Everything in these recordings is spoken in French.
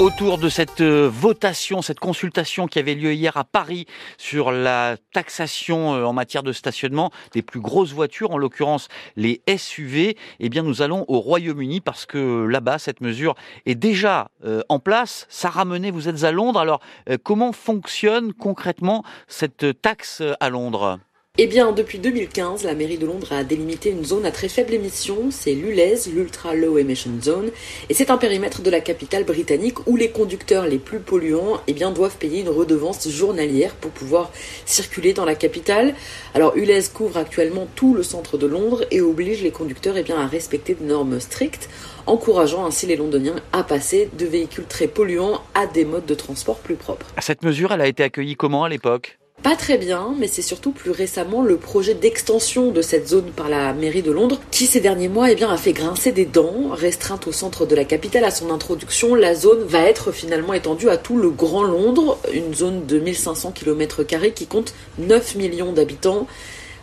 autour de cette euh, votation, cette consultation qui avait lieu hier à Paris sur la taxation euh, en matière de stationnement des plus grosses voitures, en l'occurrence les SUV, eh nous allons au Royaume-Uni parce que là-bas cette mesure est déjà euh, en place. Sarah Menet, vous êtes à Londres. Alors comment fonctionne concrètement cette taxe à Londres? Eh bien, depuis 2015, la mairie de Londres a délimité une zone à très faible émission, c'est l'ULEZ, l'Ultra Low Emission Zone, et c'est un périmètre de la capitale britannique où les conducteurs les plus polluants eh bien, doivent payer une redevance journalière pour pouvoir circuler dans la capitale. Alors, ULEZ couvre actuellement tout le centre de Londres et oblige les conducteurs eh bien, à respecter des normes strictes encourageant ainsi les Londoniens à passer de véhicules très polluants à des modes de transport plus propres. Cette mesure, elle a été accueillie comment à l'époque? Pas très bien, mais c'est surtout plus récemment le projet d'extension de cette zone par la mairie de Londres qui ces derniers mois eh bien, a fait grincer des dents. Restreinte au centre de la capitale à son introduction, la zone va être finalement étendue à tout le Grand Londres, une zone de 1500 km qui compte 9 millions d'habitants.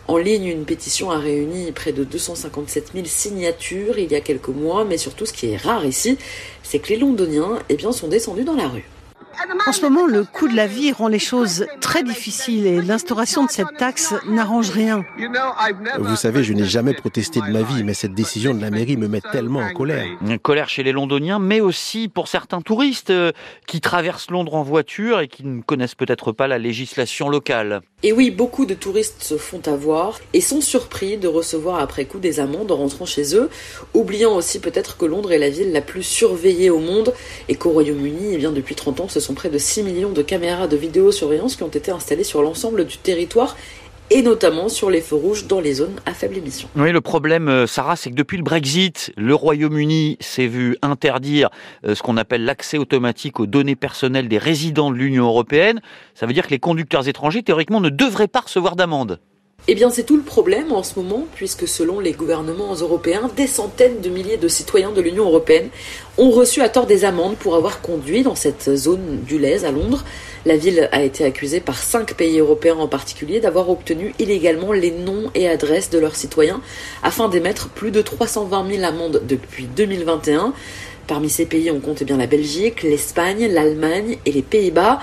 En ligne, une pétition a réuni près de 257 000 signatures il y a quelques mois, mais surtout ce qui est rare ici, c'est que les Londoniens eh bien, sont descendus dans la rue. En ce moment, le coût de la vie rend les choses très difficiles et l'instauration de cette taxe n'arrange rien. Vous savez, je n'ai jamais protesté de ma vie, mais cette décision de la mairie me met tellement en colère. Une colère chez les Londoniens, mais aussi pour certains touristes euh, qui traversent Londres en voiture et qui ne connaissent peut-être pas la législation locale. Et oui, beaucoup de touristes se font avoir et sont surpris de recevoir après coup des amendes en rentrant chez eux, oubliant aussi peut-être que Londres est la ville la plus surveillée au monde et qu'au Royaume-Uni, eh bien depuis 30 ans, ce sont près de 6 millions de caméras de vidéosurveillance qui ont été installées sur l'ensemble du territoire et notamment sur les feux rouges dans les zones à faible émission. Oui, le problème, euh, Sarah, c'est que depuis le Brexit, le Royaume-Uni s'est vu interdire euh, ce qu'on appelle l'accès automatique aux données personnelles des résidents de l'Union européenne. Ça veut dire que les conducteurs étrangers, théoriquement, ne devraient pas recevoir d'amende. Eh bien, c'est tout le problème en ce moment, puisque selon les gouvernements européens, des centaines de milliers de citoyens de l'Union européenne ont reçu à tort des amendes pour avoir conduit dans cette zone du Lez à Londres. La ville a été accusée par cinq pays européens en particulier d'avoir obtenu illégalement les noms et adresses de leurs citoyens afin d'émettre plus de 320 000 amendes depuis 2021. Parmi ces pays, on compte eh bien la Belgique, l'Espagne, l'Allemagne et les Pays-Bas.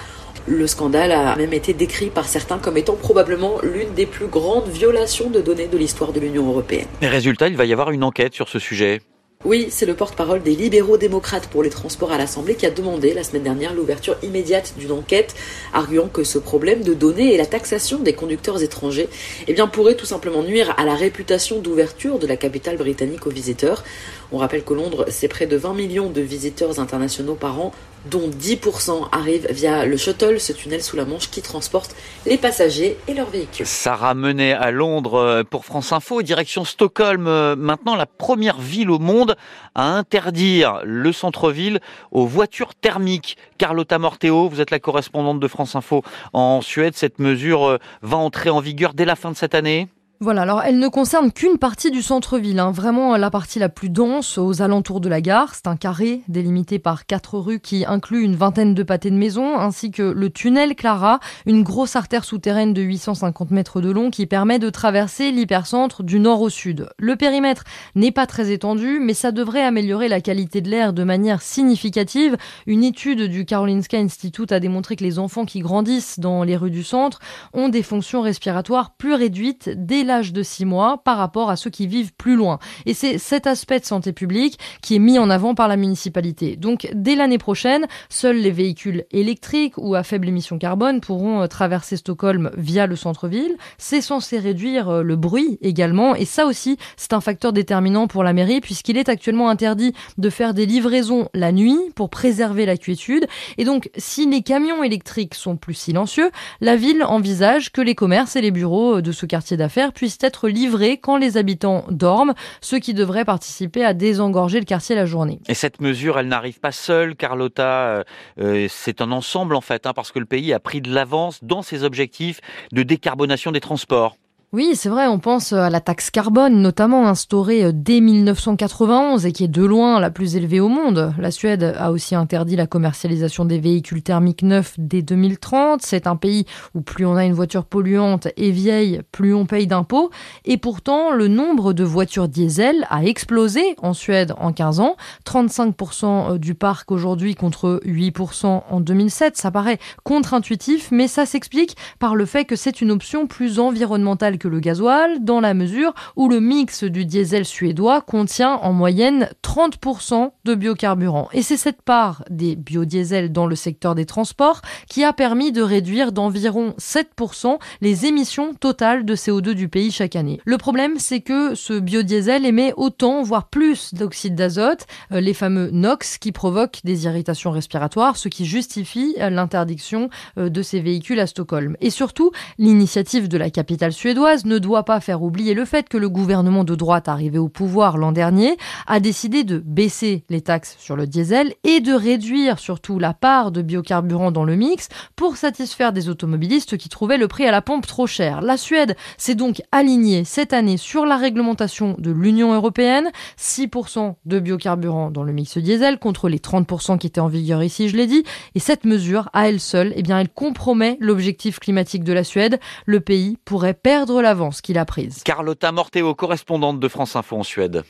Le scandale a même été décrit par certains comme étant probablement l'une des plus grandes violations de données de l'histoire de l'Union européenne. Et résultat, il va y avoir une enquête sur ce sujet. Oui, c'est le porte-parole des libéraux démocrates pour les transports à l'Assemblée qui a demandé la semaine dernière l'ouverture immédiate d'une enquête, arguant que ce problème de données et la taxation des conducteurs étrangers eh bien, pourrait tout simplement nuire à la réputation d'ouverture de la capitale britannique aux visiteurs. On rappelle que Londres, c'est près de 20 millions de visiteurs internationaux par an, dont 10% arrivent via le shuttle, ce tunnel sous la Manche qui transporte les passagers et leurs véhicules. Sarah Menet à Londres euh, pour France Info, direction Stockholm, euh, maintenant la première ville au monde à interdire le centre-ville aux voitures thermiques. Carlotta Morteo, vous êtes la correspondante de France Info en Suède. Cette mesure euh, va entrer en vigueur dès la fin de cette année? Voilà, alors elle ne concerne qu'une partie du centre-ville, hein, vraiment la partie la plus dense aux alentours de la gare. C'est un carré délimité par quatre rues qui inclut une vingtaine de pâtés de maisons, ainsi que le tunnel Clara, une grosse artère souterraine de 850 mètres de long qui permet de traverser l'hypercentre du nord au sud. Le périmètre n'est pas très étendu, mais ça devrait améliorer la qualité de l'air de manière significative. Une étude du Karolinska Institute a démontré que les enfants qui grandissent dans les rues du centre ont des fonctions respiratoires plus réduites dès l'âge de 6 mois par rapport à ceux qui vivent plus loin. Et c'est cet aspect de santé publique qui est mis en avant par la municipalité. Donc dès l'année prochaine, seuls les véhicules électriques ou à faible émission carbone pourront euh, traverser Stockholm via le centre-ville. C'est censé réduire euh, le bruit également et ça aussi c'est un facteur déterminant pour la mairie puisqu'il est actuellement interdit de faire des livraisons la nuit pour préserver la quiétude. Et donc si les camions électriques sont plus silencieux, la ville envisage que les commerces et les bureaux euh, de ce quartier d'affaires puissent être livrés quand les habitants dorment, ce qui devrait participer à désengorger le quartier la journée. Et cette mesure, elle n'arrive pas seule, Carlotta. Euh, euh, c'est un ensemble en fait, hein, parce que le pays a pris de l'avance dans ses objectifs de décarbonation des transports. Oui, c'est vrai, on pense à la taxe carbone, notamment instaurée dès 1991 et qui est de loin la plus élevée au monde. La Suède a aussi interdit la commercialisation des véhicules thermiques neufs dès 2030. C'est un pays où plus on a une voiture polluante et vieille, plus on paye d'impôts. Et pourtant, le nombre de voitures diesel a explosé en Suède en 15 ans. 35% du parc aujourd'hui contre 8% en 2007. Ça paraît contre-intuitif, mais ça s'explique par le fait que c'est une option plus environnementale que le gasoil, dans la mesure où le mix du diesel suédois contient en moyenne 30% de biocarburant. Et c'est cette part des biodiesels dans le secteur des transports qui a permis de réduire d'environ 7% les émissions totales de CO2 du pays chaque année. Le problème, c'est que ce biodiesel émet autant, voire plus d'oxyde d'azote, euh, les fameux NOx, qui provoquent des irritations respiratoires, ce qui justifie euh, l'interdiction euh, de ces véhicules à Stockholm. Et surtout, l'initiative de la capitale suédoise ne doit pas faire oublier le fait que le gouvernement de droite arrivé au pouvoir l'an dernier a décidé de baisser les taxes sur le diesel et de réduire surtout la part de biocarburants dans le mix pour satisfaire des automobilistes qui trouvaient le prix à la pompe trop cher. La Suède s'est donc alignée cette année sur la réglementation de l'Union européenne, 6% de biocarburants dans le mix diesel contre les 30% qui étaient en vigueur ici, je l'ai dit, et cette mesure à elle seule, eh bien elle compromet l'objectif climatique de la Suède. Le pays pourrait perdre l'avance qu'il a prise. Carlotta Morteo, correspondante de France Info en Suède.